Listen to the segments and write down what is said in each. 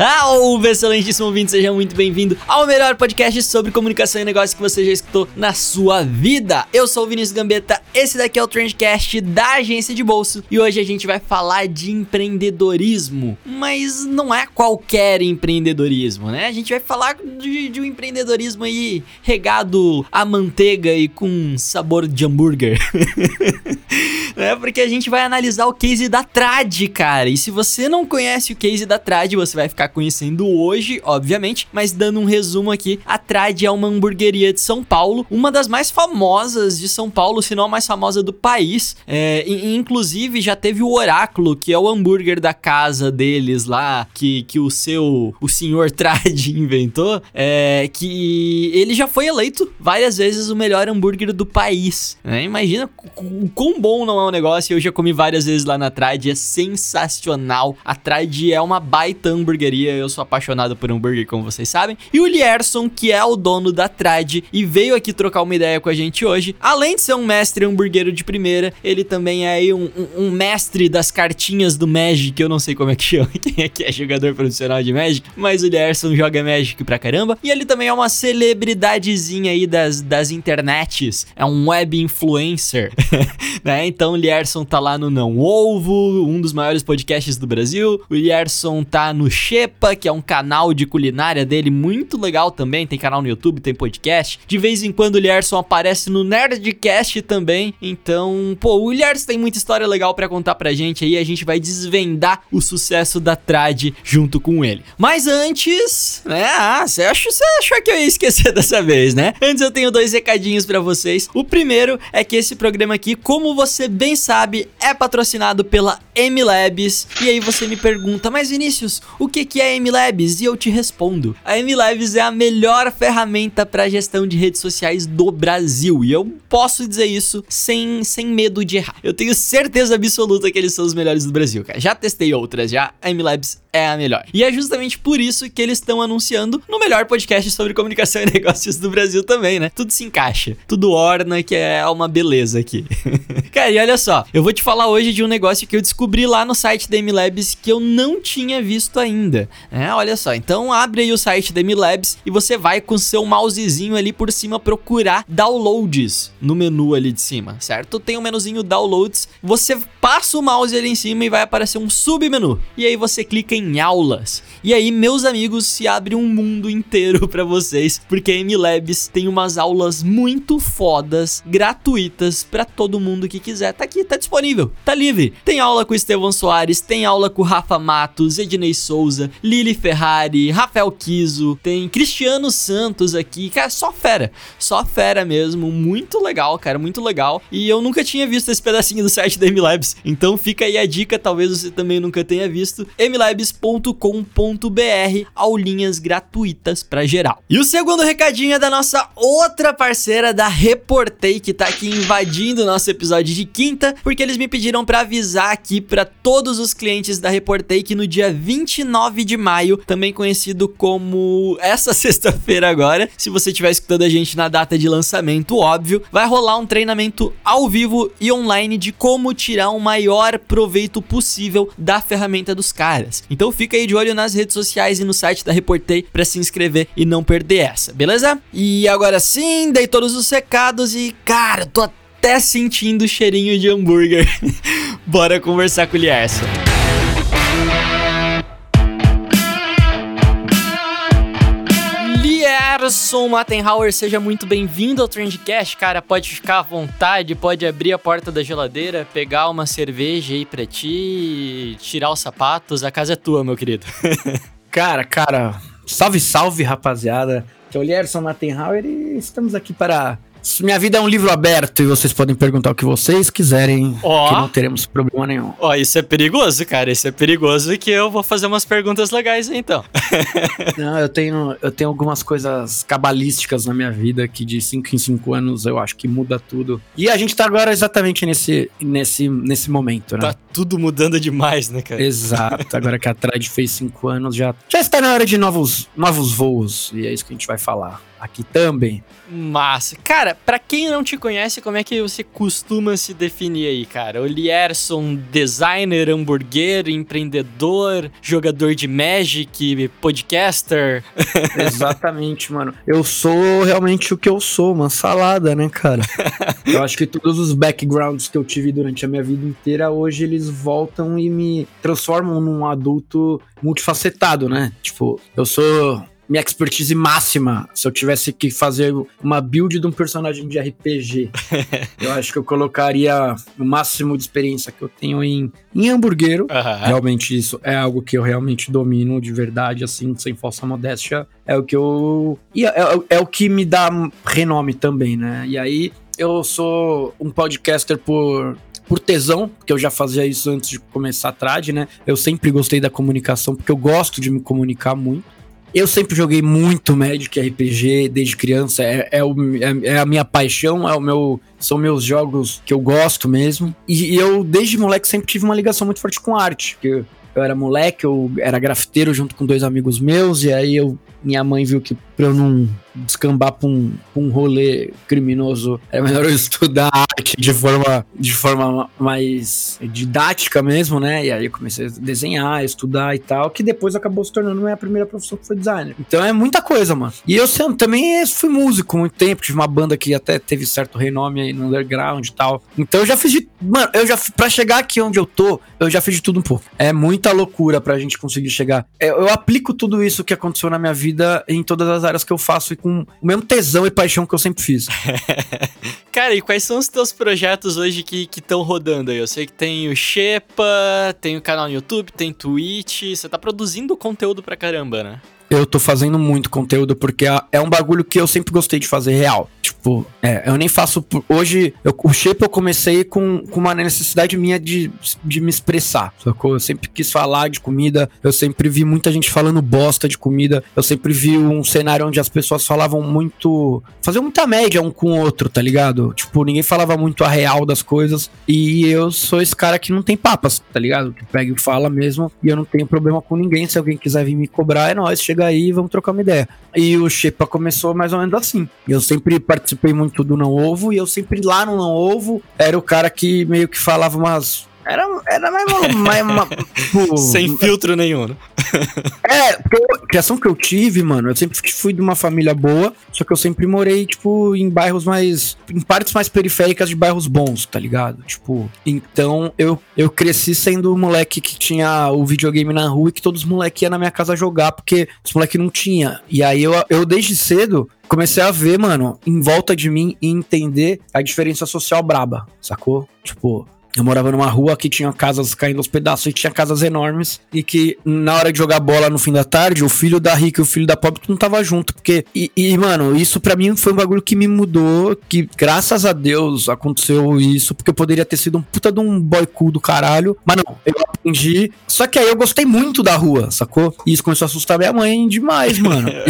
Salve, excelentíssimo ouvinte, seja muito bem-vindo ao melhor podcast sobre comunicação e negócio que você já escutou na sua vida. Eu sou o Vinícius Gambetta, esse daqui é o Trendcast da agência de bolso e hoje a gente vai falar de empreendedorismo, mas não é qualquer empreendedorismo, né? A gente vai falar de, de um empreendedorismo aí regado a manteiga e com sabor de hambúrguer. né? Porque a gente vai analisar o case da Trad, cara. E se você não conhece o case da Trad, você vai ficar conhecendo hoje, obviamente, mas dando um resumo aqui, a Trad é uma hamburgueria de São Paulo, uma das mais famosas de São Paulo, se não a mais famosa do país. É, e, inclusive já teve o Oráculo, que é o hambúrguer da casa deles lá, que, que o seu, o senhor Trad inventou, é, que ele já foi eleito várias vezes o melhor hambúrguer do país. Né? Imagina o quão bom não é o negócio, eu já comi várias vezes lá na Trad, é sensacional. A Trad é uma baita hamburgueria, eu sou apaixonado por hambúrguer, como vocês sabem. E o Lierson, que é o dono da Trad e veio aqui trocar uma ideia com a gente hoje, além de ser um mestre hamburguero de primeira, ele também é aí um, um, um mestre das cartinhas do Magic, eu não sei como é que chama, quem aqui é jogador profissional de Magic, mas o Lierson joga Magic pra caramba. E ele também é uma celebridadezinha aí das, das internets, é um web influencer, né? Então o Lierson tá lá no Não Ovo, um dos maiores podcasts do Brasil, o Yerson tá no Shepa, que é um canal de culinária dele muito legal também. Tem canal no YouTube, tem podcast. De vez em quando o Yerson aparece no Nerdcast também. Então, pô, o Yerson tem muita história legal para contar pra gente aí. A gente vai desvendar o sucesso da Trad junto com ele. Mas antes, né? Ah, você achou, achou que eu ia esquecer dessa vez, né? Antes eu tenho dois recadinhos para vocês. O primeiro é que esse programa aqui, como você bem sabe, é patrocinado pela MLabs. E aí você me pergunta, mas Vinícius, o que, que é a MLabs? E eu te respondo. A MLabs é a melhor ferramenta para gestão de redes sociais do Brasil. E eu posso dizer isso sem, sem medo de errar. Eu tenho certeza absoluta que eles são os melhores do Brasil, cara. Já testei outras, já. A MLabs é a melhor. E é justamente por isso que eles estão anunciando no melhor podcast sobre comunicação e negócios do Brasil também, né? Tudo se encaixa, tudo orna, que é uma beleza aqui. cara, e olha só, eu vou te falar hoje de um negócio que eu descobri lá no site da MLabs que eu não tinha visto ainda. É, olha só, então abre aí o site da MLabs e você vai com seu mousezinho ali por cima procurar downloads no menu ali de cima, certo? Tem o um menuzinho downloads, você passa o mouse ali em cima e vai aparecer um submenu. E aí você clica em aulas. E aí, meus amigos, se abre um mundo inteiro para vocês, porque a MLabs tem umas aulas muito fodas, gratuitas para todo mundo que quiser. Tá aqui, tá disponível, tá livre. Tem aula com o Estevão Soares, tem aula com o Rafa Matos, Ednei Souza, Lili Ferrari, Rafael Kiso, tem Cristiano Santos aqui, cara, só fera, só fera mesmo, muito legal, cara, muito legal. E eu nunca tinha visto esse pedacinho do site da MLabs, então fica aí a dica, talvez você também nunca tenha visto, mlabs.com.br, aulinhas gratuitas para geral. E o segundo recadinho é da nossa outra parceira da Reportei, que tá aqui invadindo o nosso episódio de quinta, porque eles me pediram para avisar aqui para todos os clientes da Reportei que no dia 29 de maio, também conhecido como essa sexta-feira agora, se você estiver escutando a gente na data de lançamento, óbvio, vai rolar um treinamento ao vivo e online de como tirar o maior proveito possível da ferramenta dos caras. Então fica aí de olho nas redes sociais e no site da Reportei para se inscrever e não perder essa, beleza? E agora sim, dei todos os recados e cara, tô até sentindo o cheirinho de hambúrguer. Bora conversar com o Lierson. Gerson Mattenhauer, seja muito bem-vindo ao Trendcast, cara. Pode ficar à vontade, pode abrir a porta da geladeira, pegar uma cerveja aí pra ti, tirar os sapatos. A casa é tua, meu querido. cara, cara, salve, salve, rapaziada. Que é o Gerson Mattenhauer e estamos aqui para Minha vida é um livro aberto e vocês podem perguntar o que vocês quiserem, Ó. que não teremos problema nenhum. Ó, isso é perigoso, cara. Isso é perigoso que eu vou fazer umas perguntas legais então. Não, eu tenho, eu tenho algumas coisas cabalísticas na minha vida que de 5 em 5 anos eu acho que muda tudo. E a gente tá agora exatamente nesse, nesse, nesse momento, né? Tá tudo mudando demais, né, cara? Exato, agora que a Trade fez 5 anos, já, já está na hora de novos, novos voos. E é isso que a gente vai falar aqui também. Massa. Cara, pra quem não te conhece, como é que você costuma se definir aí, cara? O Lierson, designer, hamburguero, empreendedor, jogador de Magic, podcaster. Exatamente, mano. Eu sou realmente o que eu sou, uma salada, né, cara? Eu acho que todos os backgrounds que eu tive durante a minha vida inteira, hoje eles voltam e me transformam num adulto multifacetado, né? Tipo, eu sou minha expertise máxima. Se eu tivesse que fazer uma build de um personagem de RPG, eu acho que eu colocaria o máximo de experiência que eu tenho em, em hamburguero. Realmente isso é algo que eu realmente domino de verdade, assim, sem falsa modéstia. É o que eu. E é, é- é o que me dá renome também, né? E aí eu sou um podcaster por. Por tesão, porque eu já fazia isso antes de começar a trad, né? Eu sempre gostei da comunicação, porque eu gosto de me comunicar muito. Eu sempre joguei muito Magic RPG desde criança, é, é, o- é- é a minha paixão, é o meu, são meus jogos que eu gosto mesmo. E, e eu, desde moleque, sempre tive uma ligação muito forte com arte, porque eu era moleque, eu era grafiteiro junto com dois amigos meus, e aí eu, minha mãe viu que pra eu não descambar pra um, pra um rolê criminoso, era melhor eu estudar arte de forma, de forma mais didática mesmo, né? E aí eu comecei a desenhar, estudar e tal, que depois acabou se tornando minha primeira profissão que foi designer. Então é muita coisa, mano. E eu também fui músico muito tempo, tive uma banda que até teve certo renome aí no underground e tal. Então eu já fiz de. Mano, eu já. Pra chegar aqui onde eu tô, eu já fiz de tudo um pouco. É muita loucura pra gente conseguir chegar. É, Eu, eu aplico tudo isso que aconteceu na minha vida em todas as áreas que eu faço e com o mesmo tesão e paixão que eu sempre fiz. Cara, e quais são os teus projetos hoje que estão rodando aí? Eu sei que tem o Shepa, tem o canal no YouTube, tem Twitch. Você tá produzindo conteúdo pra caramba, né? Eu tô fazendo muito conteúdo porque é- é um bagulho que eu sempre gostei de fazer real. Tipo, é, eu nem faço. Hoje, eu, o shape eu comecei com, com uma necessidade minha de, de me expressar. Sacou? Eu sempre quis falar de comida, eu sempre vi muita gente falando bosta de comida, eu sempre vi um cenário onde as pessoas falavam muito. faziam muita média um com o outro, tá ligado? Tipo, ninguém falava muito a real das coisas. E eu sou esse cara que não tem papas, tá ligado? Que pega e fala mesmo. E eu não tenho problema com ninguém. Se alguém quiser vir me cobrar, é nóis, chega aí e vamos trocar uma ideia. E o Shepa começou mais ou menos assim. Eu sempre participei muito do Não Ovo e eu sempre lá no Não Ovo era o cara que meio que falava umas. Era, era mais uma. mais uma- tipo, Sem filtro nenhum, né? é, porque a criação que eu tive, mano, eu sempre fui de uma família boa, só que eu sempre morei, tipo, em bairros mais. em partes mais periféricas de bairros bons, tá ligado? Tipo, então eu, eu cresci sendo o moleque que tinha o videogame na rua e que todos os moleques iam na minha casa jogar, porque os moleques não tinha. E aí eu, eu desde cedo. Comecei a ver, mano, em volta de mim e entender a diferença social braba, sacou? Tipo, eu morava numa rua que tinha casas caindo aos pedaços e tinha casas enormes. E que na hora de jogar bola no fim da tarde, o filho da rica e o filho da pobre não tava junto. Porque. E, e, mano, isso pra mim foi um bagulho que me mudou. Que graças a Deus aconteceu isso. Porque eu poderia ter sido um puta de um boy cool do caralho. Mas não, eu aprendi. Só que aí eu gostei muito da rua, sacou? E isso começou a assustar minha mãe demais, mano.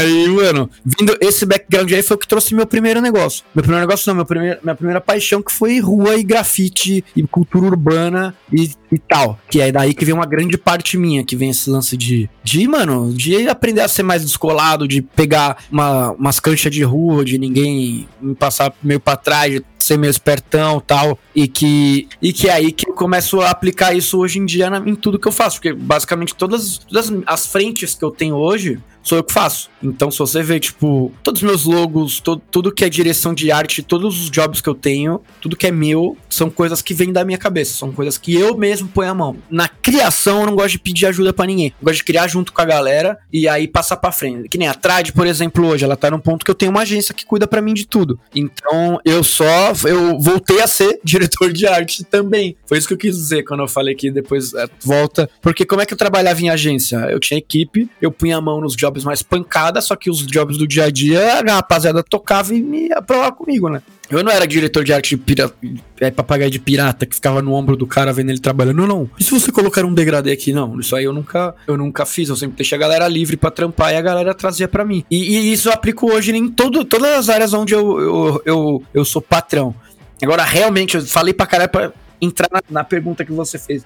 aí, mano, vindo esse background aí foi o que trouxe meu primeiro negócio. Meu primeiro negócio não, meu primeiro, minha primeira paixão que foi rua e grafite e cultura urbana e, e tal. Que é daí que vem uma grande parte minha, que vem esse lance de, de mano, de aprender a ser mais descolado, de pegar uma, umas canchas de rua, de ninguém me passar meio pra trás, de ser meio espertão tal. E que, e que é aí que eu começo a aplicar isso hoje em dia na- em tudo que eu faço. Porque basicamente todas, todas as frentes que eu tenho hoje sou eu que faço. Então, se você ver, tipo, todos os meus logos, to- tudo que é direção de arte, todos os jobs que eu tenho, tudo que é meu, são coisas que vêm da minha cabeça. São coisas que eu mesmo mesmo põe a mão. Na criação, eu não gosto de pedir ajuda para ninguém. Eu gosto de criar junto com a galera e aí passar para frente. Que nem a Trad, por exemplo, hoje, ela tá num ponto que eu tenho uma agência que cuida para mim de tudo. Então, eu só eu voltei a ser diretor de arte também. Foi isso que eu quis dizer quando eu falei que depois é, volta, porque como é que eu trabalhava em agência? Eu tinha equipe, eu punha a mão nos jobs mais pancada, só que os jobs do dia a dia, a rapaziada tocava e me aprovava comigo, né? Eu não era diretor de arte de pirata, é, papagaio de pirata que ficava no ombro do cara vendo ele trabalhando. Não, não. E se você colocar um degradê aqui? Não, isso aí eu nunca, eu nunca fiz. Eu sempre deixei a galera livre para trampar e a galera trazia para mim. E, e, isso eu aplico hoje em todo, todas as áreas onde eu, eu, eu, eu sou patrão. Agora, realmente, eu falei pra caralho pra entrar na, na pergunta que você fez.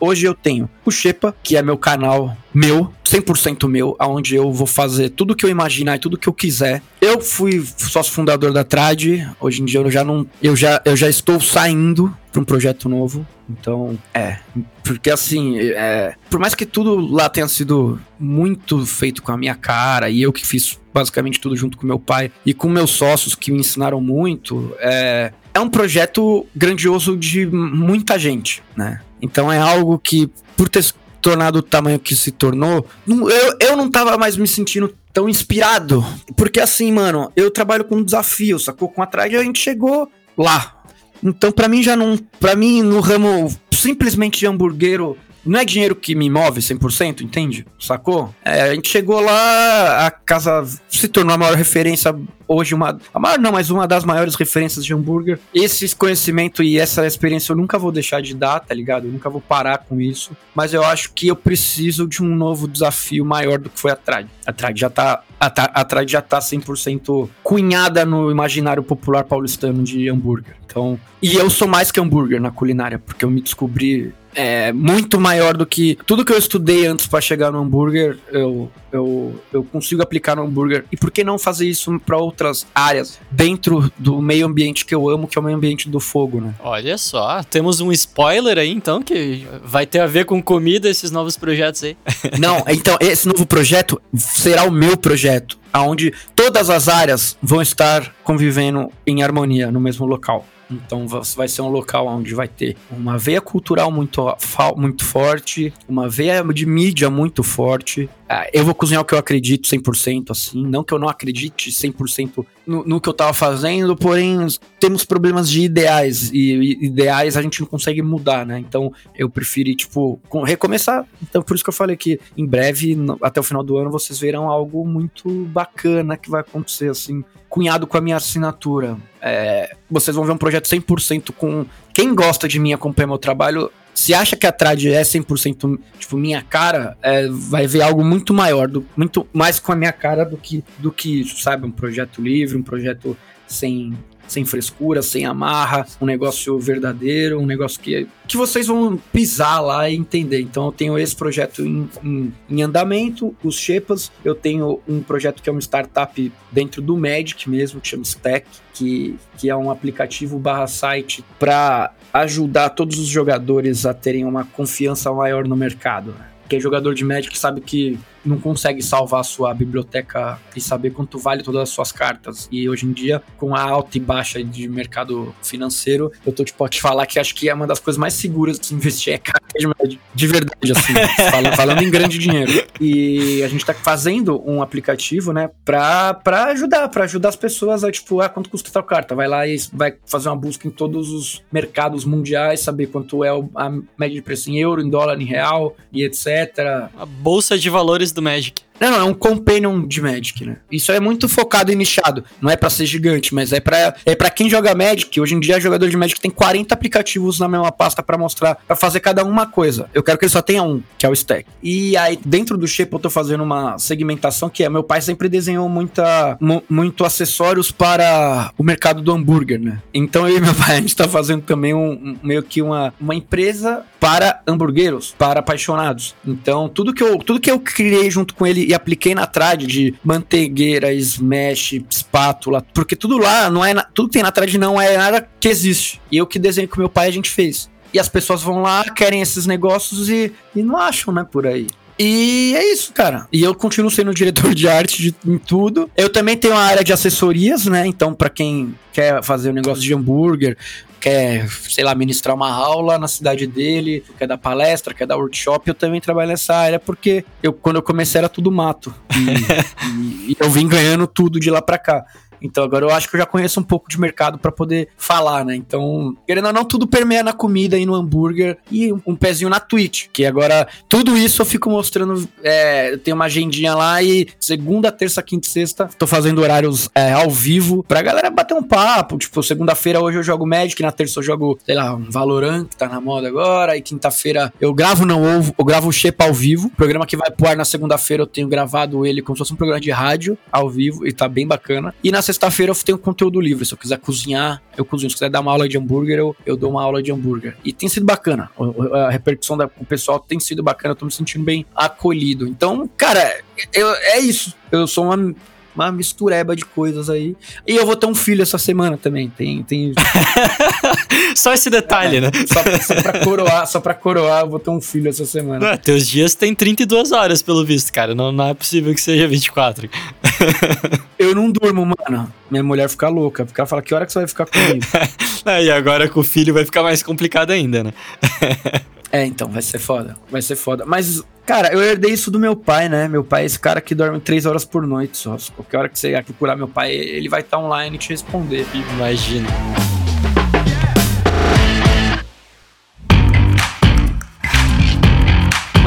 Hoje eu tenho o Shepa, que é meu canal meu, 100% meu, aonde eu vou fazer tudo que eu imaginar e tudo que eu quiser. Eu fui sócio fundador da Trad, hoje em dia eu já não eu já eu já estou saindo para um projeto novo. Então, é, porque assim, é, por mais que tudo lá tenha sido muito feito com a minha cara e eu que fiz basicamente tudo junto com meu pai e com meus sócios que me ensinaram muito, é, é um projeto grandioso de muita gente, né? Então é algo que, por ter se tornado o tamanho que se tornou, eu, eu não tava mais me sentindo tão inspirado. Porque assim, mano, eu trabalho com um desafio, sacou? Com a Trade a gente chegou lá. Então, para mim já não. para mim, no ramo simplesmente de hamburguero não é dinheiro que me move 100%, entende? Sacou? É, a gente chegou lá, a casa se tornou a maior referência hoje, uma, a maior não, mas uma das maiores referências de hambúrguer. Esse conhecimento e essa experiência eu nunca vou deixar de dar, tá ligado? Eu nunca vou parar com isso. Mas eu acho que eu preciso de um novo desafio maior do que foi a Trad. A já tá, a, a Trad já tá 100% cunhada no imaginário popular paulistano de hambúrguer. Então, e eu sou mais que hambúrguer na culinária, porque eu me descobri é, muito maior do que tudo que eu estudei antes para chegar no hambúrguer, eu, eu, eu consigo aplicar no hambúrguer. E por que não fazer isso para outras áreas dentro do meio ambiente que eu amo, que é o meio ambiente do fogo, né? Olha só, temos um spoiler aí então que vai ter a ver com comida esses novos projetos aí. Não, então esse novo projeto será o meu projeto, aonde todas as áreas vão estar convivendo em harmonia no mesmo local. Então vai ser um local onde vai ter uma veia cultural muito, muito forte, uma veia de mídia muito forte. Ah, eu vou cozinhar o que eu acredito 100%, assim. Não que eu não acredite 100% no, no que eu tava fazendo, porém temos problemas de ideais. E, e ideais a gente não consegue mudar, né? Então eu preferi, tipo, recomeçar. Então por isso que eu falei que em breve, no, até o final do ano, vocês verão algo muito bacana que vai acontecer, assim cunhado com a minha assinatura. É, vocês vão ver um projeto 100% com. Quem gosta de mim acompanha meu trabalho. Se acha que a Trad é 100% tipo minha cara, é, vai ver algo muito maior, do, muito mais com a minha cara do que, do que sabe? Um projeto livre, um projeto sem sem frescura, sem amarra, um negócio verdadeiro, um negócio que, que vocês vão pisar lá e entender. Então eu tenho esse projeto em, em, em andamento, os Shepas, eu tenho um projeto que é uma startup dentro do Magic mesmo, que chama Stack, que, que é um aplicativo barra site para ajudar todos os jogadores a terem uma confiança maior no mercado. Né? Quem é jogador de Magic sabe que não consegue salvar a sua biblioteca e saber quanto vale todas as suas cartas. E hoje em dia, com a alta e baixa de mercado financeiro, eu tô tipo, te falar que acho que é uma das coisas mais seguras de investir é carta de. De verdade, assim. falando, falando em grande dinheiro. E a gente tá fazendo um aplicativo, né, pra, pra ajudar, pra ajudar as pessoas a, tipo, ah, quanto custa tal carta? Vai lá e vai fazer uma busca em todos os mercados mundiais, saber quanto é a média de preço em euro, em dólar, em real e etc. A bolsa de valores do Magic. Não, não, é um companion de Magic, né? Isso é muito focado e nichado. Não é para ser gigante, mas é para é para quem joga Magic. Hoje em dia, jogador de Magic tem 40 aplicativos na mesma pasta para mostrar, para fazer cada uma coisa. Eu quero que ele só tenha um, que é o stack. E aí, dentro do Shape, eu tô fazendo uma segmentação que é: meu pai sempre desenhou muita, muito acessórios para o mercado do hambúrguer, né? Então eu e meu pai, a gente tá fazendo também um, um meio que uma, uma empresa para hamburgueros, para apaixonados. Então, tudo que eu, tudo que eu criei junto com ele e apliquei na trad de manteigueira, smash, espátula, porque tudo lá não é tudo que tem na trad não é nada que existe. E eu que desenho com meu pai a gente fez. E as pessoas vão lá, querem esses negócios e, e não acham, né, por aí. E é isso, cara. E eu continuo sendo diretor de arte de, em tudo. Eu também tenho a área de assessorias, né? Então, para quem quer fazer um negócio de hambúrguer, quer, sei lá, ministrar uma aula na cidade dele, quer dar palestra, quer dar workshop, eu também trabalho nessa área, porque eu, quando eu comecei era tudo mato. E, e, e eu vim ganhando tudo de lá pra cá. Então agora eu acho que eu já conheço um pouco de mercado para poder falar, né? Então, querendo ou não, tudo permeia na comida e no hambúrguer e um pezinho na Twitch, que agora tudo isso eu fico mostrando, é, eu tenho uma agendinha lá e segunda, terça, quinta e sexta tô fazendo horários é, ao vivo pra galera bater um papo, tipo, segunda-feira hoje eu jogo Magic, na terça eu jogo, sei lá, um Valorant, que tá na moda agora, e quinta-feira eu gravo não ovo, eu gravo o Shepa ao vivo, programa que vai pro ar na segunda-feira eu tenho gravado ele como se fosse um programa de rádio ao vivo e tá bem bacana. E na sexta-feira eu tenho conteúdo livre. Se eu quiser cozinhar, eu cozinho. Se quiser dar uma aula de hambúrguer, eu, eu dou uma aula de hambúrguer. E tem sido bacana. A repercussão do pessoal tem sido bacana. Eu tô me sentindo bem acolhido. Então, cara, eu, é isso. Eu sou uma uma mistureba de coisas aí. E eu vou ter um filho essa semana também. Tem. tem... só esse detalhe, é, né? Só, só pra coroar, só pra coroar, eu vou ter um filho essa semana. Não, teus dias tem 32 horas, pelo visto, cara. Não, não é possível que seja 24. eu não durmo, mano. Minha mulher fica louca. Porque ela fala, que hora que você vai ficar comigo? é, e agora com o filho vai ficar mais complicado ainda, né? É, então, vai ser foda. Vai ser foda. Mas, cara, eu herdei isso do meu pai, né? Meu pai é esse cara que dorme três horas por noite só. Qualquer hora que você procurar meu pai, ele vai estar tá online e te responder. Imagina.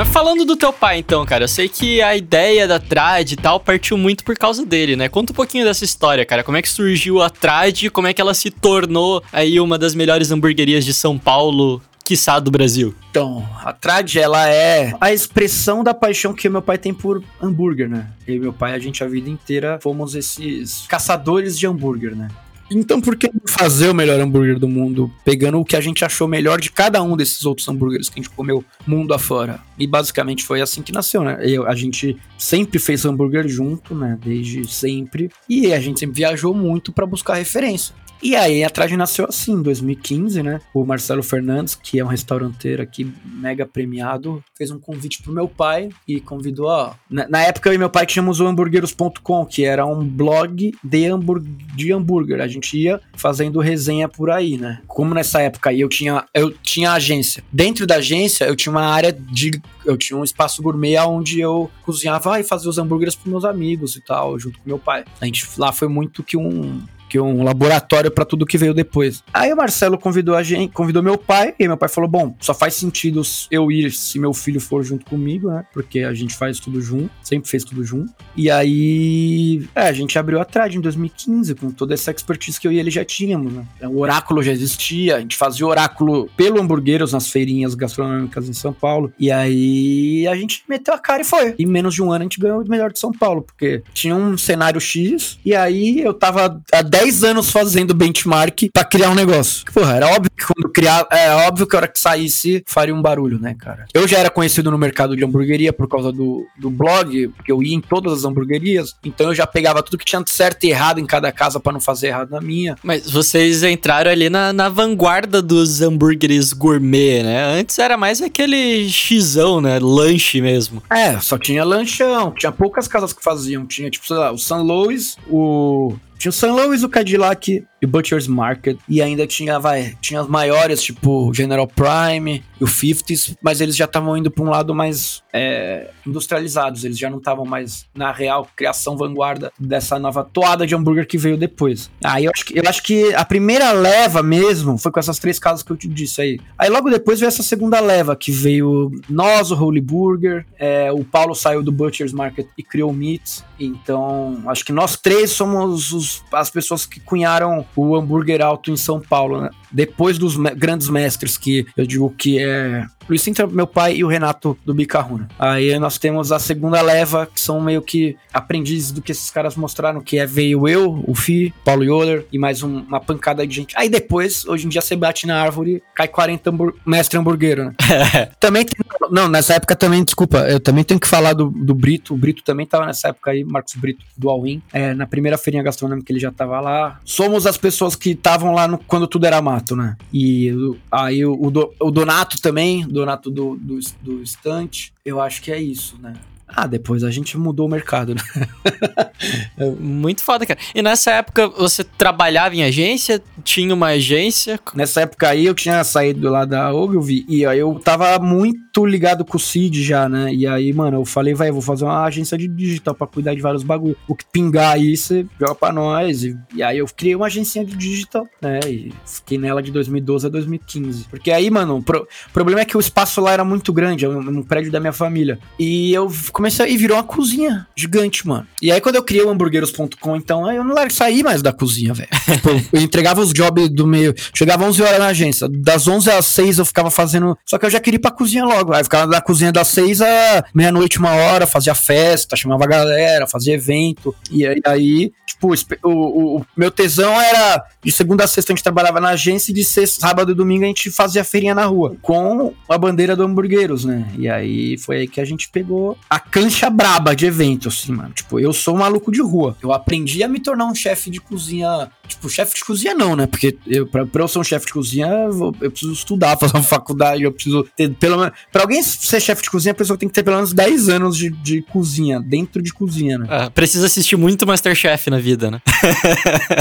Mas falando do teu pai, então, cara, eu sei que a ideia da Trad e tal partiu muito por causa dele, né? Conta um pouquinho dessa história, cara. Como é que surgiu a Trad? Como é que ela se tornou aí uma das melhores hamburguerias de São Paulo quiçá do Brasil? Então, a Trad, ela é a expressão da paixão que meu pai tem por hambúrguer, né? Eu e meu pai, a gente a vida inteira fomos esses caçadores de hambúrguer, né? Então por que fazer o melhor hambúrguer do mundo, pegando o que a gente achou melhor de cada um desses outros hambúrgueres que a gente comeu mundo afora? E basicamente foi assim que nasceu, né? Eu, a gente sempre fez hambúrguer junto, né? Desde sempre. E a gente sempre viajou muito para buscar referência. E aí a Traje nasceu assim, em 2015, né? O Marcelo Fernandes, que é um restauranteiro aqui mega premiado, fez um convite pro meu pai e convidou, ó. Na, na época eu e meu pai tínhamos o hambúrgueros.com, que era um blog de, hambur de hambúrguer. A gente ia fazendo resenha por aí, né? Como nessa época aí eu tinha, eu tinha agência. Dentro da agência eu tinha uma área de. Eu tinha um espaço gourmet onde eu cozinhava e fazia os hambúrgueres pros meus amigos e tal, junto com meu pai. A gente lá foi muito que um que um laboratório para tudo que veio depois. Aí o Marcelo convidou a gente, convidou meu pai, e meu pai falou: "Bom, só faz sentido eu ir se meu filho for junto comigo, né? Porque a gente faz tudo junto, sempre fez tudo junto". E aí, é, a gente abriu a Trad em 2015 com toda essa expertise que eu e ele já tínhamos, né? O oráculo já existia, a gente fazia oráculo pelo hamburgueiros nas feirinhas gastronômicas em São Paulo. E aí a gente meteu a cara e foi. Em menos de um ano a gente ganhou o melhor de São Paulo, porque tinha um cenário X e aí eu tava há 10 10 anos fazendo benchmark para criar um negócio. Porra, era óbvio que quando criar, é óbvio que a hora que saísse faria um barulho, né, cara? Eu já era conhecido no mercado de hamburgueria por causa do, do blog, porque eu ia em todas as hamburguerias, então eu já pegava tudo que tinha certo e errado em cada casa para não fazer errado na minha. Mas vocês entraram ali na, na vanguarda dos hambúrgueres gourmet, né? Antes era mais aquele xizão, né? Lanche mesmo. É, só tinha lanchão, tinha poucas casas que faziam, tinha tipo, sei lá, o San Louis, o tinha o San Luis, o Cadillac e o Butcher's Market. E ainda tinha, vai, tinha as maiores, tipo General Prime e o 50s, mas eles já estavam indo para um lado mais é, industrializados. Eles já não estavam mais na real criação vanguarda dessa nova toada de hambúrguer que veio depois. Aí eu acho que, eu acho que a primeira leva mesmo foi com essas três casas que eu te disse aí. Aí logo depois veio essa segunda leva, que veio nós, o Holy Burger, é, o Paulo saiu do Butcher's Market e criou o Meat. Então, acho que nós três somos os, as pessoas que cunharam o hambúrguer alto em São Paulo, né? Depois dos me grandes mestres, que eu digo que é Luiz Sintra, meu pai e o Renato do Bicarruna. Aí nós temos a segunda leva, que são meio que aprendizes do que esses caras mostraram, que é veio eu, o Fi, Paulo Yoder e mais um, uma pancada de gente. Aí depois, hoje em dia, você bate na árvore, cai 40 hambur mestre hamburguero, né? também tem, Não, nessa época também, desculpa, eu também tenho que falar do, do Brito. O Brito também tava nessa época aí, Marcos Brito, do All-In. É, na primeira feirinha gastronômica ele já tava lá. Somos as pessoas que estavam lá no, quando tudo era mato. Donato, né? E aí o, o Donato também, Donato do, do, do Estante, eu acho que é isso, né? Ah, depois a gente mudou o mercado, né? Muito foda, cara. E nessa época você trabalhava em agência? Tinha uma agência? Nessa época aí eu tinha saído lá da Ogilvy e aí eu tava muito ligado com o Cid já, né? E aí, mano, eu falei, vai, eu vou fazer uma agência de digital pra cuidar de vários bagulho. O que pingar aí, você joga pra nós. E, e aí eu criei uma agência de digital, né? E fiquei nela de 2012 a 2015. Porque aí, mano, o pro- problema é que o espaço lá era muito grande, é um, um prédio da minha família. E eu comecei e virou uma cozinha gigante, mano. E aí quando eu criei o hamburgueros.com, então, aí eu não sair mais da cozinha, velho. Tipo, eu entregava os jobs do meio. Chegava 11 horas na agência. Das 11 às 6 eu ficava fazendo. Só que eu já queria ir pra cozinha logo. Aí ficava na cozinha das 6 a meia-noite, uma hora, fazia festa, chamava a galera, fazia evento. E aí, tipo, o, o- o meu tesão era de segunda a sexta a gente trabalhava na agência e de sexta, sábado e domingo a gente fazia feirinha na rua. Com a bandeira do Hamburgueiros, né? E aí foi aí que a gente pegou a cancha braba de evento, assim, mano. Tipo, eu sou um maluco de rua. Eu aprendi a me tornar um chefe de cozinha. Tipo, chefe de cozinha não, né? Porque eu, pra, pra eu ser um chefe de cozinha, eu, eu preciso estudar, fazer uma faculdade, eu preciso ter pelo menos. Pra alguém ser chefe de cozinha, a pessoa tem que ter pelo menos 10 anos de, de cozinha, dentro de cozinha, né? Ah, precisa assistir muito Masterchef na vida, né?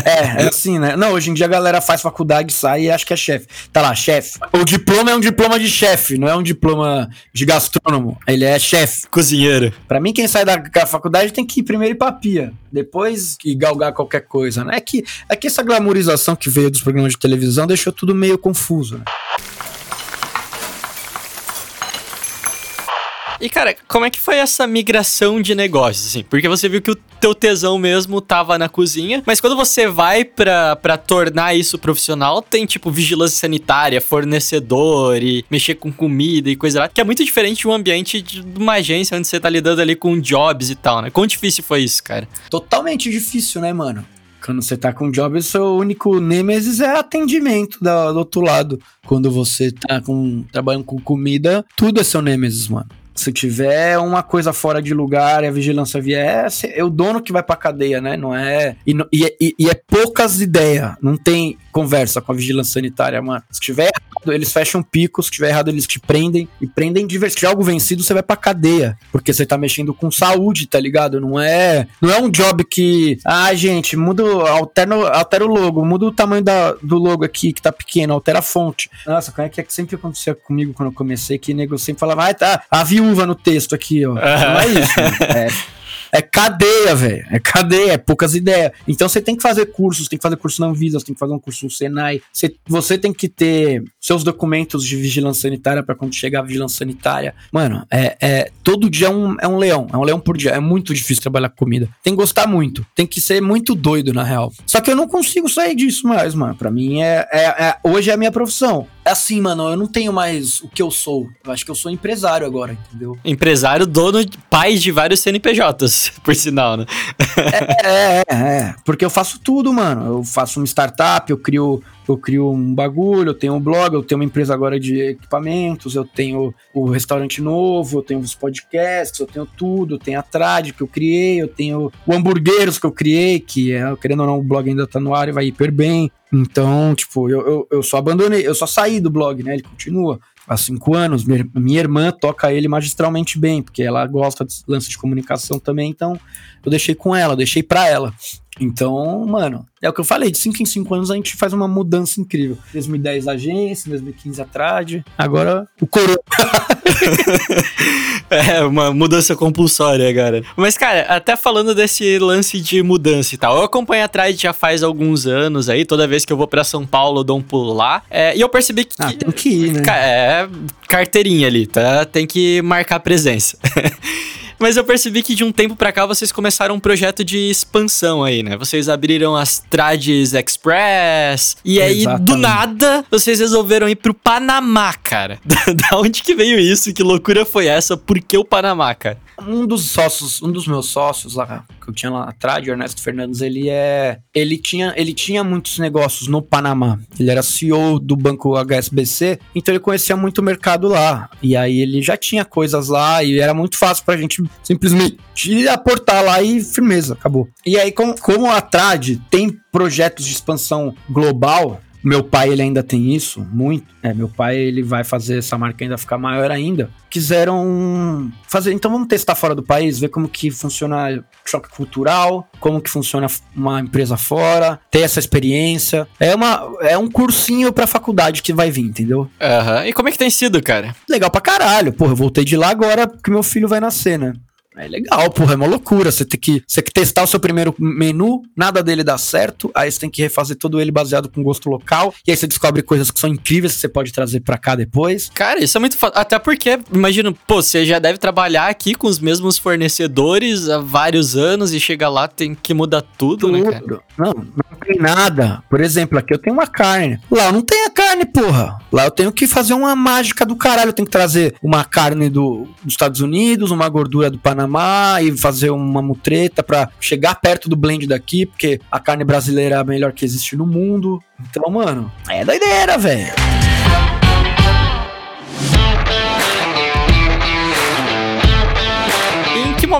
É, é assim, né? Não, hoje em dia a galera faz faculdade, sai e acha que é chefe. Tá lá, chefe. O diploma é um diploma de chefe, não é um diploma de gastrônomo. Ele é chefe. Cozinheiro. Pra mim, quem sai da, da faculdade tem que ir primeiro ir pra pia. Depois que galgar qualquer coisa, né? É que, é que essa glamorização que veio dos programas de televisão deixou tudo meio confuso, né? E, cara, como é que foi essa migração de negócios, assim? Porque você viu que o teu tesão mesmo tava na cozinha, mas quando você vai pra, tornar isso profissional, tem, tipo, vigilância sanitária, fornecedor e mexer com comida e coisa lá, que é muito diferente de um ambiente de uma agência onde você tá lidando ali com jobs e tal, né? Quão difícil foi isso, cara? Totalmente difícil, né, mano? Quando você tá com job, o seu único nêmesis é atendimento do outro lado. Quando você tá com, trabalhando com comida, tudo é seu nêmesis, mano. Se tiver uma coisa fora de lugar e a vigilância vier, cê- é o dono que vai pra cadeia, né? Não é. E, e é- e- e é poucas ideias. Não tem conversa com a vigilância sanitária, mano. Se tiver errado, eles fecham pico. Se tiver errado, eles te prendem. E prendem de vez. Se tiver algo vencido, você vai pra cadeia. Porque você tá mexendo com saúde, tá ligado? Não é. Não é um job que. Ah, gente, muda. o- Altera, o- altera o logo, muda o tamanho da, do logo aqui, que tá pequeno, altera a fonte. Nossa, como é que, é que sempre acontecia comigo quando eu comecei? Que nego sempre falava, ah, tá, a viúva no texto aqui, ó. Não é isso, mano. É, é cadeia, velho. É cadeia, é poucas ideias. Então você tem que fazer cursos, tem que fazer curso na Anvisa, você tem que fazer um curso no Senai. Você, você tem que ter seus documentos de vigilância sanitária pra quando chegar a vigilância sanitária. Mano, é, é todo dia é um, é um leão. É um leão por dia. É muito difícil trabalhar com comida. Tem que gostar muito. Tem que ser muito doido, na real. Só que eu não consigo sair disso mais, mano. Pra mim, é, é, é- hoje é a minha profissão. É assim, mano, eu não tenho mais o que eu sou. Eu acho que eu sou empresário agora, entendeu? Empresário, dono, pai de vários CNPJs, por sinal, né? É, é, é. Porque eu faço tudo, mano. Eu faço uma startup, eu crio, eu crio um bagulho, eu tenho um blog, eu tenho uma empresa agora de equipamentos, eu tenho o restaurante novo, eu tenho os podcasts, eu tenho tudo, eu tenho a Trad que eu criei, eu tenho o Hamburgueiros que eu criei, que é, querendo ou não, o blog ainda tá no ar e vai hiper bem. Então, tipo, eu, eu, eu só abandonei, eu só saí do blog, né? Ele continua. Há cinco anos, minha, irmã toca ele magistralmente bem, porque ela gosta de lance de comunicação também, então eu deixei com ela, deixei pra ela. Então, mano, é o que eu falei, de 5 em 5 anos a gente faz uma mudança incrível. 2010 agência, 2015 a Trad, agora o coroa. É, uma mudança compulsória, cara. Mas, cara, até falando desse lance de mudança e tal, eu acompanho atrás já faz alguns anos aí, toda vez que eu vou pra São Paulo eu dou um pulo lá. É, e eu percebi que. Ah, tem que ir, né? É carteirinha ali, tá? Tem que marcar presença. Mas eu percebi que de um tempo pra cá vocês começaram um projeto de expansão aí, né? Vocês abriram as Trades Express e aí do Exatamente. nada vocês resolveram ir pro Panamá, cara. da onde que veio isso? Que loucura foi essa? Por que o Panamá, cara? Um dos sócios, um dos meus sócios lá, que eu tinha lá atrás, o Ernesto Fernandes, ele é. Ele tinha, ele tinha muitos negócios no Panamá. Ele era CEO do banco HSBC, então ele conhecia muito o mercado lá. E aí ele já tinha coisas lá e era muito fácil pra gente simplesmente aportar lá e firmeza, acabou. E aí, como, como a Trad tem projetos de expansão global, Meu pai, ele ainda tem isso, muito. É, meu pai, ele vai fazer essa marca ainda ficar maior ainda. Quiseram fazer, então vamos testar fora do país, ver como que funciona choque cultural, como que funciona uma empresa fora, ter essa experiência. É, uma, é um cursinho pra faculdade que vai vir, entendeu? Aham. E como é que tem sido, cara? Legal pra caralho. Porra, eu voltei de lá agora porque meu filho vai nascer, né? É legal, porra, é uma loucura. Você tem que, você tem que testar o seu primeiro menu, nada dele dá certo, aí você tem que refazer todo ele baseado com gosto local, e aí você descobre coisas que são incríveis que você pode trazer pra cá depois. Cara, isso é muito foda. Até porque, imagina, pô, você já deve trabalhar aqui com os mesmos fornecedores há vários anos e chega lá, tem que mudar tudo, né, cara? Tudo. Não, não tem nada. Por exemplo, aqui eu tenho uma carne. Lá eu não tenho a carne, porra. Lá eu tenho que fazer uma mágica do caralho. Eu tenho que trazer uma carne do, dos Estados Unidos, uma gordura do Panamá e fazer uma mutreta pra chegar perto do blend daqui, porque a carne brasileira é a melhor que existe no mundo. Então, mano, é doideira, velho.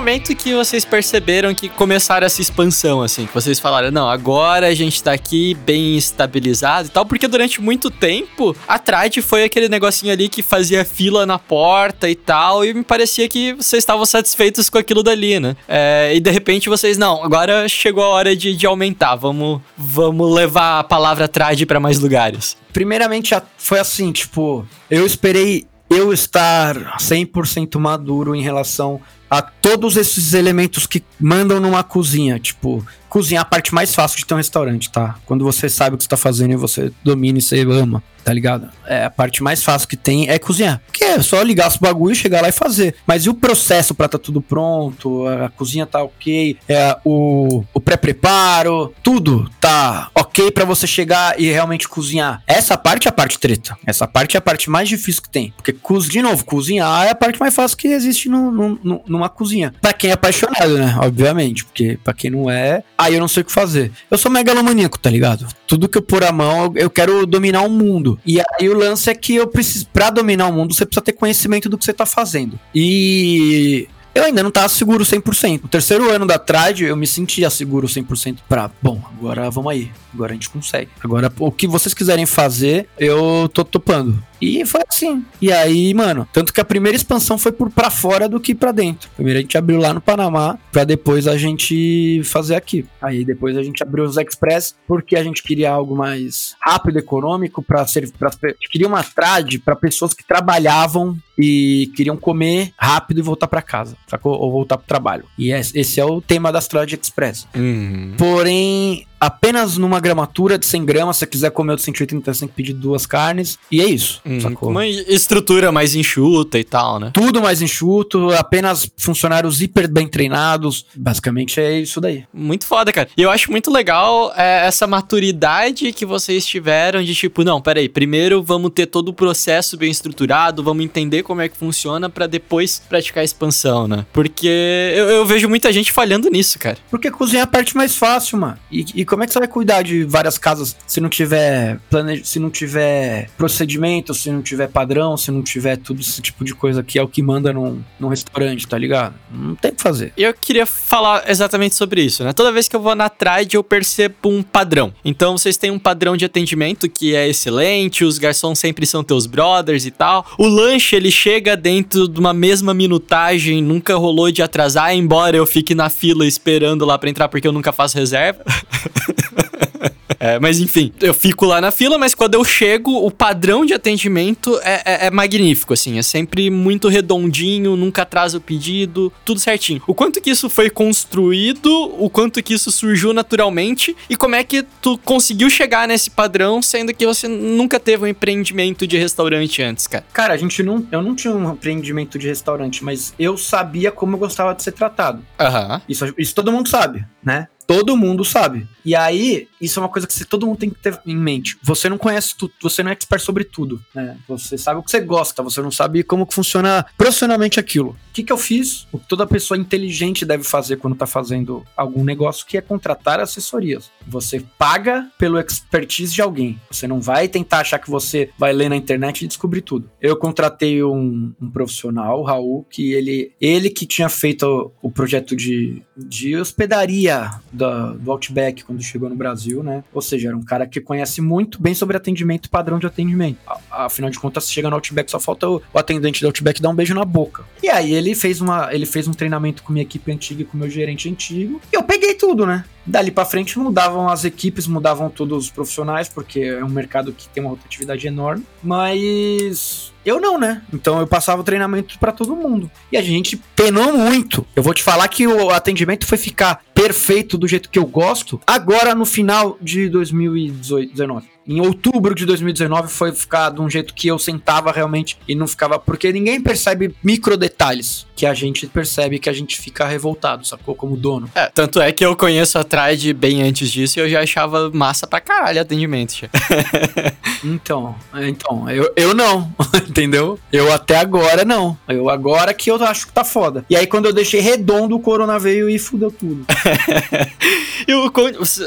Momento que vocês perceberam que começaram essa expansão, assim? Que vocês falaram, não, agora a gente tá aqui bem estabilizado e tal, porque durante muito tempo, a Trade foi aquele negocinho ali que fazia fila na porta e tal, e me parecia que vocês estavam satisfeitos com aquilo dali, né? É, e de repente vocês, não, agora chegou a hora de, de aumentar, vamos, vamos levar a palavra Trade pra mais lugares. Primeiramente, foi assim, tipo, eu esperei eu estar 100% maduro em relação a todos esses elementos que mandam numa cozinha, tipo, cozinhar é a parte mais fácil de ter um restaurante, tá? Quando você sabe o que você tá fazendo e você domina e você ama, tá ligado? É a parte mais fácil que tem é cozinhar. Porque é só ligar os bagulho, chegar lá e fazer. Mas e o processo pra tá tudo pronto? A cozinha tá ok, é o, o pré-preparo, tudo tá ok pra você chegar e realmente cozinhar. Essa parte é a parte treta. Essa parte é a parte mais difícil que tem. Porque, de novo, cozinhar é a parte mais fácil que existe no, no- no- numa cozinha. Pra quem é apaixonado, né? Obviamente. Porque pra quem não é, aí eu não sei o que fazer. Eu sou megalomaníaco, tá ligado? Tudo que eu pôr a mão, eu- quero dominar o mundo. E aí o lance é que eu preciso, pra dominar o mundo, você precisa ter conhecimento do que você tá fazendo. E eu ainda não tava seguro 100%. O terceiro ano da trade, eu me sentia seguro 100% pra, bom, agora vamos aí. Agora a gente consegue. Agora, o que vocês quiserem fazer, eu tô topando. E foi assim. E aí, mano, tanto que a primeira expansão foi por pra fora do que pra dentro. Primeiro a gente abriu lá no Panamá, pra depois a gente fazer aqui. Aí depois a gente abriu os Express, porque a gente queria algo mais rápido, econômico, pra ser. Pra, a gente queria uma trade pra pessoas que trabalhavam e queriam comer rápido e voltar pra casa, sacou? Ou voltar pro trabalho. E es- esse é o tema das Trade Express. Porém, apenas numa gramatura de 100 gramas, se você quiser comer o de 180, você tem que pedir duas carnes. E é isso, sacou? Uma estrutura mais enxuta e tal, né? Tudo mais enxuto, apenas funcionários hiper bem treinados. Basicamente é isso daí. Muito foda, cara. E eu acho muito legal é, essa maturidade que vocês tiveram de tipo, não, peraí, primeiro vamos ter todo o processo bem estruturado, vamos entender como é que funciona pra depois praticar a expansão, né? Porque eu, eu vejo muita gente falhando nisso, cara. Porque cozinhar é a parte mais fácil, mano. E, e como é que você vai cuidar de várias casas se não tiver plane... se não tiver procedimento, se não tiver padrão, se não tiver tudo esse tipo de coisa que é o que manda num, num restaurante, tá ligado? Não tem o que fazer. Eu queria falar exatamente sobre isso, né? Toda vez que eu vou na trade, eu percebo um padrão. Então, vocês têm um padrão de atendimento que é excelente, os garçons sempre são teus brothers e tal. O lanche, ele chega dentro de uma mesma minutagem, nunca rolou de atrasar, embora eu fique na fila esperando lá pra entrar porque eu nunca faço reserva. É, mas enfim, eu fico lá na fila, mas quando eu chego, o padrão de atendimento é, é- é magnífico, assim. É sempre muito redondinho, nunca atrasa o pedido, tudo certinho. O quanto que isso foi construído, o quanto que isso surgiu naturalmente e como é que tu conseguiu chegar nesse padrão, sendo que você nunca teve um empreendimento de restaurante antes, cara. Cara, a gente não. Eu não tinha um empreendimento de restaurante, mas eu sabia como eu gostava de ser tratado. Aham. Isso, isso todo mundo sabe, né? Todo mundo sabe. E aí, isso é uma coisa que você- todo mundo tem que ter em mente. Você não conhece tudo, você não é expert sobre tudo, né? Você sabe o que você gosta, você não sabe como que funciona profissionalmente aquilo. O que, que eu fiz? O que toda pessoa inteligente deve fazer quando tá fazendo algum negócio, que é contratar assessorias. Você paga pelo expertise de alguém. Você não vai tentar achar que você vai ler na internet e descobrir tudo. Eu contratei um, um profissional, o Raul, que ele, ele que tinha feito o, o projeto de, de hospedaria da, do Outback quando chegou no Brasil, né? Ou seja, era um cara que conhece muito bem sobre atendimento padrão de atendimento. Afinal de contas, chega no Outback, só falta o, o, atendente do Outback dar um beijo na boca. E aí ele fez, uma, ele fez um treinamento com minha equipe antiga e com meu gerente antigo. E eu peguei tudo, né? Dali para frente mudavam as equipes, mudavam todos os profissionais, porque é um mercado que tem uma rotatividade enorme. Mas eu não, né? Então eu passava o treinamento para todo mundo. E a gente penou muito. Eu vou te falar que o atendimento foi ficar perfeito do jeito que eu gosto agora no final de 2019 em outubro de 2019 foi ficar de um jeito que eu sentava realmente e não ficava. Porque ninguém percebe micro detalhes que a gente percebe que a gente fica revoltado, sacou? Como dono. É, tanto é que eu conheço a Trade bem antes disso e eu já achava massa pra caralho atendimento. então, então, eu, eu não, entendeu? Eu até agora não. Eu agora que eu acho que tá foda. E aí quando eu deixei redondo, o corona veio e fudeu tudo. e o,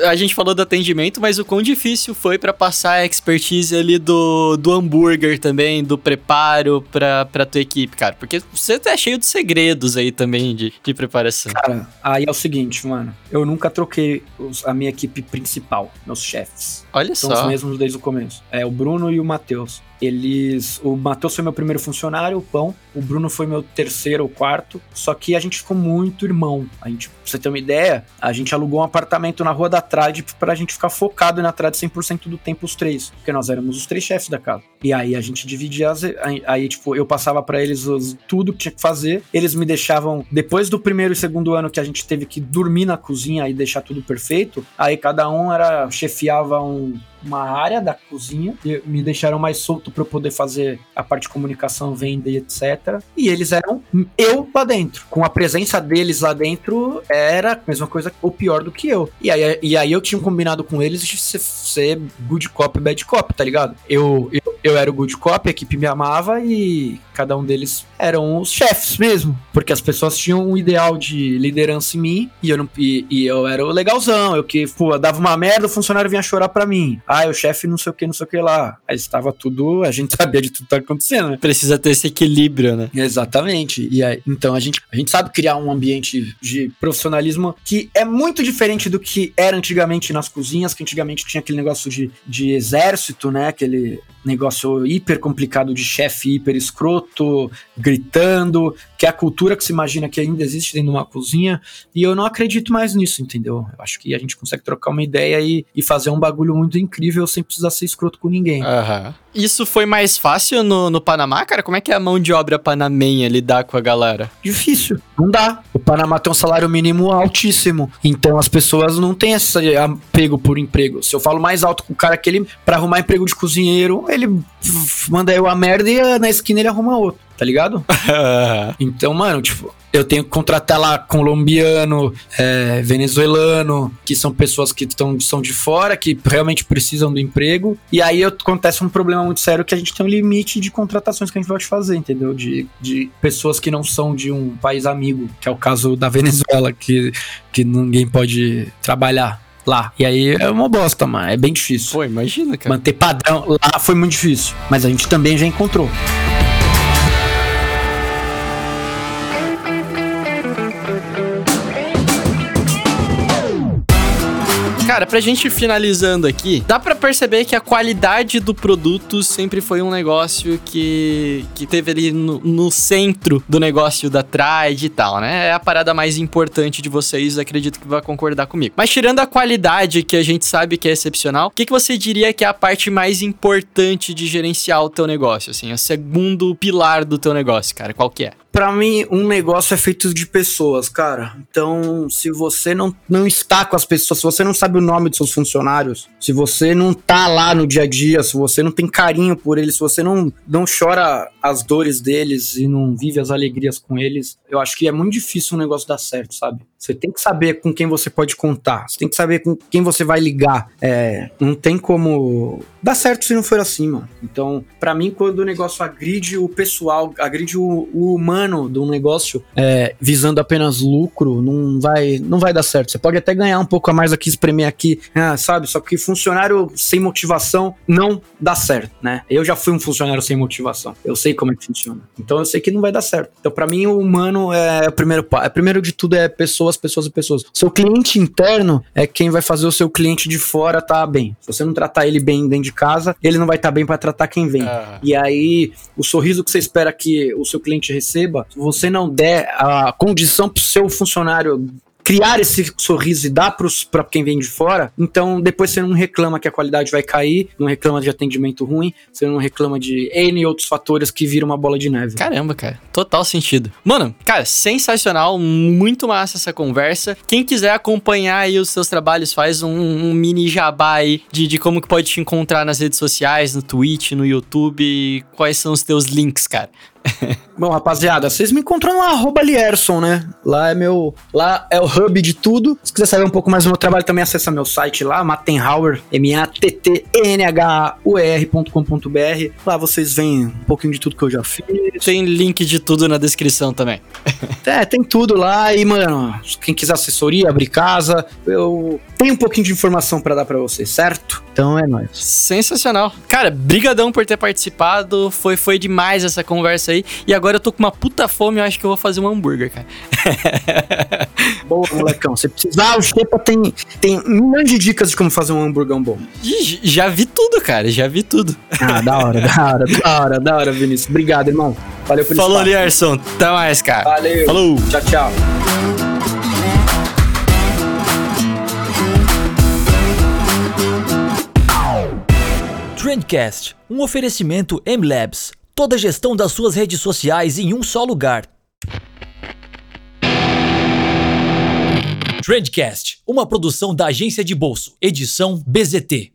a gente falou do atendimento, mas o quão difícil foi para passar a expertise ali do, do hambúrguer também, do preparo pra, pra tua equipe, cara? Porque você tá cheio de segredos aí também de, de preparação. Cara, aí é o seguinte, mano. Eu nunca troquei os, a minha equipe principal, meus chefes. Olha São só. São os mesmos desde o começo. É o Bruno e o Matheus. Eles. O Matheus foi meu primeiro funcionário, o Pão. O Bruno foi meu terceiro ou quarto. Só que a gente ficou muito irmão. A gente, pra você ter uma ideia, a gente alugou um apartamento na rua da Trade pra gente ficar focado na Trade 100% do tempo, os três. Porque nós éramos os três chefes da casa. E aí a gente dividia as. Aí, tipo, eu passava para eles os, tudo que tinha que fazer. Eles me deixavam. Depois do primeiro e segundo ano que a gente teve que dormir na cozinha e deixar tudo perfeito, aí cada um era chefiava um uma área da cozinha me deixaram mais solto para eu poder fazer a parte de comunicação, venda e etc. E eles eram eu lá dentro. Com a presença deles lá dentro, era a mesma coisa ou pior do que eu. E aí, e aí eu tinha combinado com eles de ser, ser good cop, bad cop, tá ligado? Eu, eu, eu era o good cop, a equipe me amava e cada um deles eram os chefes mesmo. Porque as pessoas tinham um ideal de liderança em mim e eu, não, e, e eu era o legalzão. Eu que, pô, dava uma merda, o funcionário vinha chorar pra mim ah, o chefe não sei o que, não sei o que lá. Aí estava tudo, a gente sabia de tudo que tá acontecendo, né? Precisa ter esse equilíbrio, né? Exatamente. E aí, então a gente, a gente sabe criar um ambiente de profissionalismo que é muito diferente do que era antigamente nas cozinhas, que antigamente tinha aquele negócio de, de exército, né? Aquele negócio hiper complicado de chefe hiper escroto, gritando, que é a cultura que se imagina que ainda existe dentro de uma cozinha, e eu não acredito mais nisso, entendeu? Eu acho que a gente consegue trocar uma ideia e, e fazer um bagulho muito incrível sem precisar ser escroto com ninguém. Uhum. Isso foi mais fácil no, no Panamá, cara? Como é que é a mão de obra panamenha lidar com a galera? Difícil, não dá. O Panamá tem um salário mínimo altíssimo, então as pessoas não têm esse apego por emprego. Se eu falo mais alto com o cara que ele, pra arrumar emprego de cozinheiro, ele manda eu a merda e na esquina ele arruma outro, tá ligado? então, mano, tipo, eu tenho que contratar lá colombiano, é, venezuelano, que são pessoas que tão, são de fora, que realmente precisam do emprego. E aí acontece um problema muito sério que a gente tem um limite de contratações que a gente pode fazer, entendeu? De, de pessoas que não são de um país amigo, que é o caso da Venezuela, que, que ninguém pode trabalhar lá. E aí é uma bosta, mano. É bem difícil. Pô, imagina, cara. Manter padrão lá foi muito difícil. Mas a gente também já encontrou. Cara, pra gente finalizando aqui, dá para perceber que a qualidade do produto sempre foi um negócio que, que teve ali no, no centro do negócio da trade e tal, né? É a parada mais importante de vocês, acredito que vai concordar comigo. Mas tirando a qualidade que a gente sabe que é excepcional, o que, que você diria que é a parte mais importante de gerenciar o teu negócio? Assim, o segundo pilar do teu negócio, cara, qual que é? Para mim, um negócio é feito de pessoas, cara. Então, se você não, não está com as pessoas, se você não sabe o nome dos seus funcionários, se você não tá lá no dia a dia, se você não tem carinho por eles, se você não, não chora as dores deles e não vive as alegrias com eles, eu acho que é muito difícil um negócio dar certo, sabe? Você tem que saber com quem você pode contar, você tem que saber com quem você vai ligar. É, não tem como dar certo se não for assim, mano. Então, para mim, quando o negócio agride o pessoal, agride o, o humano, humano de um negócio é, visando apenas lucro, não vai, não vai dar certo. Você pode até ganhar um pouco a mais aqui, espremer aqui, ah, sabe? Só que funcionário sem motivação não dá certo, né? Eu já fui um funcionário sem motivação. Eu sei como é que funciona. Então eu sei que não vai dar certo. Então, para mim, o humano é o primeiro é, Primeiro de tudo é pessoas, pessoas e pessoas. Seu cliente interno é quem vai fazer o seu cliente de fora tá bem. Se você não tratar ele bem dentro de casa, ele não vai estar tá bem para tratar quem vem. Ah. E aí, o sorriso que você espera que o seu cliente receba, se você não der a condição pro seu funcionário criar esse sorriso e dar para quem vem de fora, então depois você não reclama que a qualidade vai cair, não reclama de atendimento ruim, você não reclama de N outros fatores que viram uma bola de neve. Caramba, cara. Total sentido. Mano, cara, sensacional, muito massa essa conversa. Quem quiser acompanhar aí os seus trabalhos, faz um, um mini jabá aí de, de como que pode te encontrar nas redes sociais, no Twitch, no YouTube, quais são os teus links, cara. Bom, rapaziada, vocês me encontram no arroba Lierson, né? Lá é meu. Lá é o hub de tudo. Se quiser saber um pouco mais do meu trabalho, também acessa meu site lá, Mattenhauer, M-A-T-T-N-H-U-E-R.com.br. Lá vocês veem um pouquinho de tudo que eu já fiz. Tem link de tudo na descrição também. é, tem tudo lá. E, mano, quem quiser assessoria, abrir casa, eu tenho um pouquinho de informação para dar para vocês, certo? Então é nóis. Sensacional. Cara, brigadão por ter participado. Foi, foi demais essa conversa aí. E agora eu tô com uma puta fome, eu acho que eu vou fazer um hambúrguer, cara. Boa, molecão. Se precisar, o Xepa tem, tem milhões de dicas de como fazer um hambúrguer bom. Já vi tudo, cara. Já vi tudo. Ah, da hora, da hora, da hora, da hora, Vinícius. Obrigado, irmão. Valeu pelo Falou, Lierson. Até mais, cara. Valeu. Falou. Tchau, tchau. Trendcast, um oferecimento M-Labs. Toda a gestão das suas redes sociais em um só lugar. Trendcast, uma produção da agência de bolso, edição BZT.